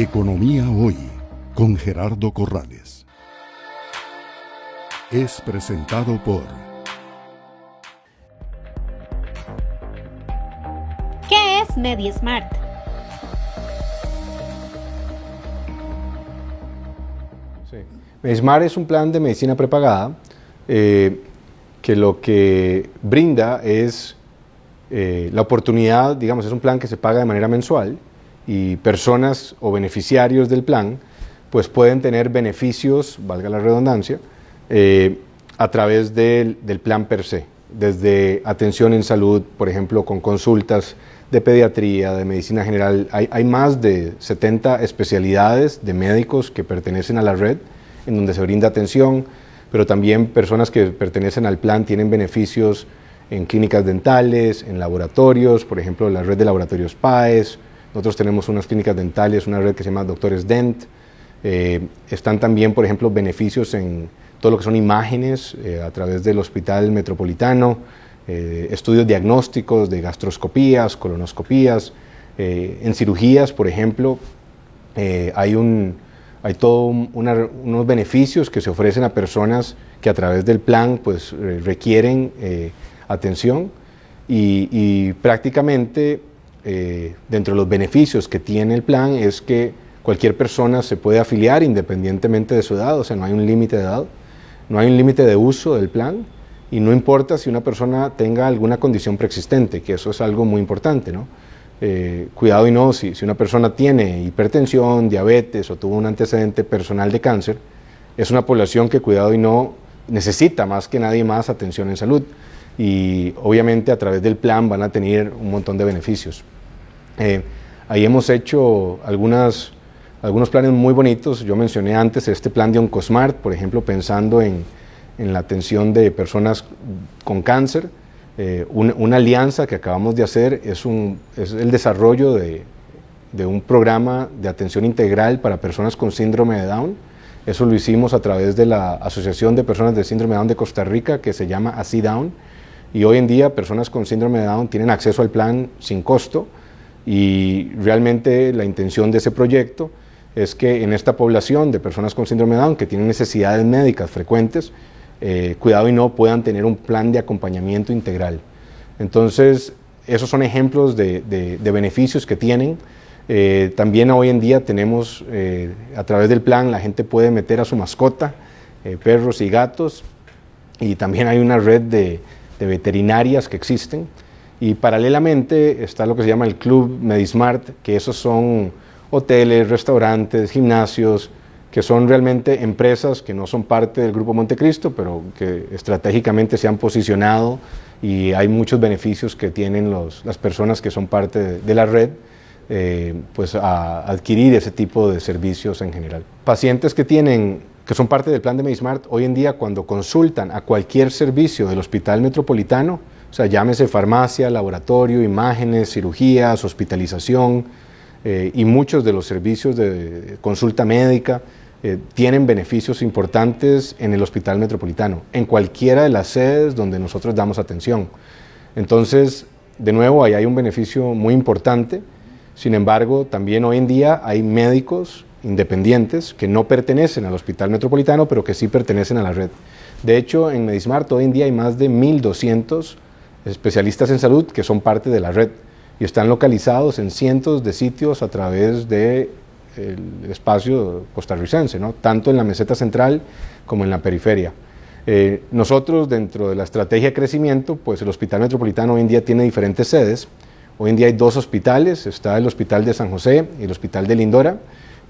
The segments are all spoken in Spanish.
Economía Hoy con Gerardo Corrales. Es presentado por... ¿Qué es MediSmart? Sí. MediSmart es un plan de medicina prepagada eh, que lo que brinda es eh, la oportunidad, digamos, es un plan que se paga de manera mensual y personas o beneficiarios del plan pues pueden tener beneficios, valga la redundancia, eh, a través del, plan per se, desde atención en salud, por ejemplo, con consultas de pediatría, de medicina general. Hay, hay, más de 70 especialidades de médicos que pertenecen a la red, en donde se brinda atención, pero también personas que pertenecen al plan tienen beneficios en clínicas dentales, en laboratorios, por ejemplo, la red de laboratorios PAES, nosotros tenemos unas clínicas dentales, una red que se llama Doctores Dent. Eh, están también, por ejemplo, beneficios en todo lo que son imágenes eh, a través del Hospital Metropolitano, eh, estudios diagnósticos de gastroscopías, colonoscopías. en cirugías, por ejemplo, hay, un, hay todos unos beneficios que se ofrecen a personas que a través del plan pues, requieren atención y, y prácticamente eh, dentro de los beneficios que tiene el plan es que cualquier persona se puede afiliar independientemente de su edad, o sea, no hay un límite de edad, no hay un límite de uso del plan y no importa si una persona tenga alguna condición preexistente, que eso es algo muy importante, ¿no? Eh, cuidado y no, si, si una persona tiene hipertensión, diabetes o tuvo un antecedente personal de cáncer, es una población que cuidado y no necesita más que nadie más atención en salud y obviamente a través del plan van a tener un montón de beneficios. Eh, ahí hemos hecho algunas, algunos planes muy bonitos. Yo mencioné antes este plan de Oncosmart, por ejemplo, pensando en, en la atención de personas con cáncer. Eh, una, alianza que acabamos de hacer es, un, es el desarrollo de, de, un programa de atención integral para personas con síndrome de Down. Eso lo hicimos a través de la Asociación de Personas de Síndrome de Down de Costa Rica, que se llama Así Down y hoy en día personas con síndrome de Down tienen acceso al plan sin costo y realmente la intención de ese proyecto es que en esta población de personas con síndrome de Down que tienen necesidades médicas frecuentes, eh, cuidado y no puedan tener un plan de acompañamiento integral. Entonces, esos son ejemplos de, beneficios que tienen. Eh, también hoy en día tenemos, eh, a través del plan, la gente puede meter a su mascota, perros y gatos, y también hay una red de, de veterinarias que existen. Y paralelamente está lo que se llama el Club Medismart, que esos son hoteles, restaurantes, gimnasios, que son realmente empresas que no son parte del Grupo Montecristo, pero que estratégicamente se han posicionado y hay muchos beneficios que tienen los, las personas que son parte de, la red, eh, pues a adquirir ese tipo de servicios en general. Pacientes que tienen que son parte del plan de Medismart, hoy en día cuando consultan a cualquier servicio del Hospital Metropolitano, o sea, llámese farmacia, laboratorio, imágenes, cirugías, hospitalización eh, y muchos de los servicios de consulta médica, eh, tienen beneficios importantes en el Hospital Metropolitano, en cualquiera de las sedes donde nosotros damos atención. Entonces, de nuevo, ahí hay un beneficio muy importante. Sin embargo, también hoy en día hay médicos independientes que no pertenecen al Hospital Metropolitano, pero que sí pertenecen a la red. De hecho, en Medismart hoy en día hay más de 1.200 especialistas en salud que son parte de la red y están localizados en cientos de sitios a través del espacio costarricense, tanto en la meseta central como en la periferia. Eh, nosotros, dentro de la estrategia de crecimiento, pues el Hospital Metropolitano hoy en día tiene diferentes sedes. Hoy en día hay dos hospitales, está el Hospital de San José y el Hospital de Lindora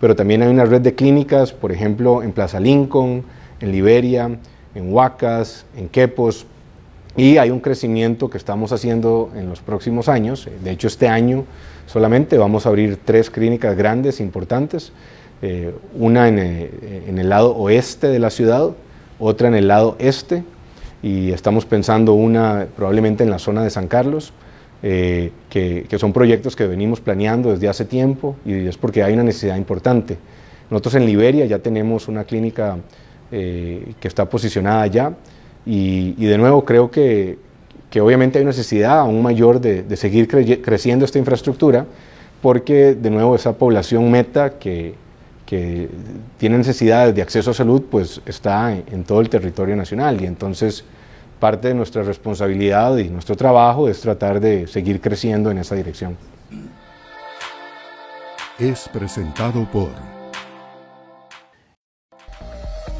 pero también hay una red de clínicas, por ejemplo, en Plaza Lincoln, en Liberia, en Huacas, en Quepos, y hay un crecimiento que estamos haciendo en los próximos años. De hecho, este año solamente vamos a abrir tres clínicas grandes, importantes, eh, una eh, en el lado oeste de la ciudad, otra en el lado este, y estamos pensando una probablemente en la zona de San Carlos, eh, que, son proyectos que venimos planeando desde hace tiempo y es porque hay una necesidad importante. Nosotros en Liberia ya tenemos una clínica eh, que está posicionada allá y, de nuevo creo que, que, obviamente hay una necesidad aún mayor de, seguir creciendo esta infraestructura, porque de nuevo esa población meta que, que tiene necesidades de acceso a salud, pues está en, en todo el territorio nacional y entonces parte de nuestra responsabilidad y nuestro trabajo es tratar de seguir creciendo en esa dirección. Es presentado por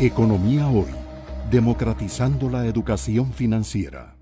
Economía Hoy, democratizando la educación financiera.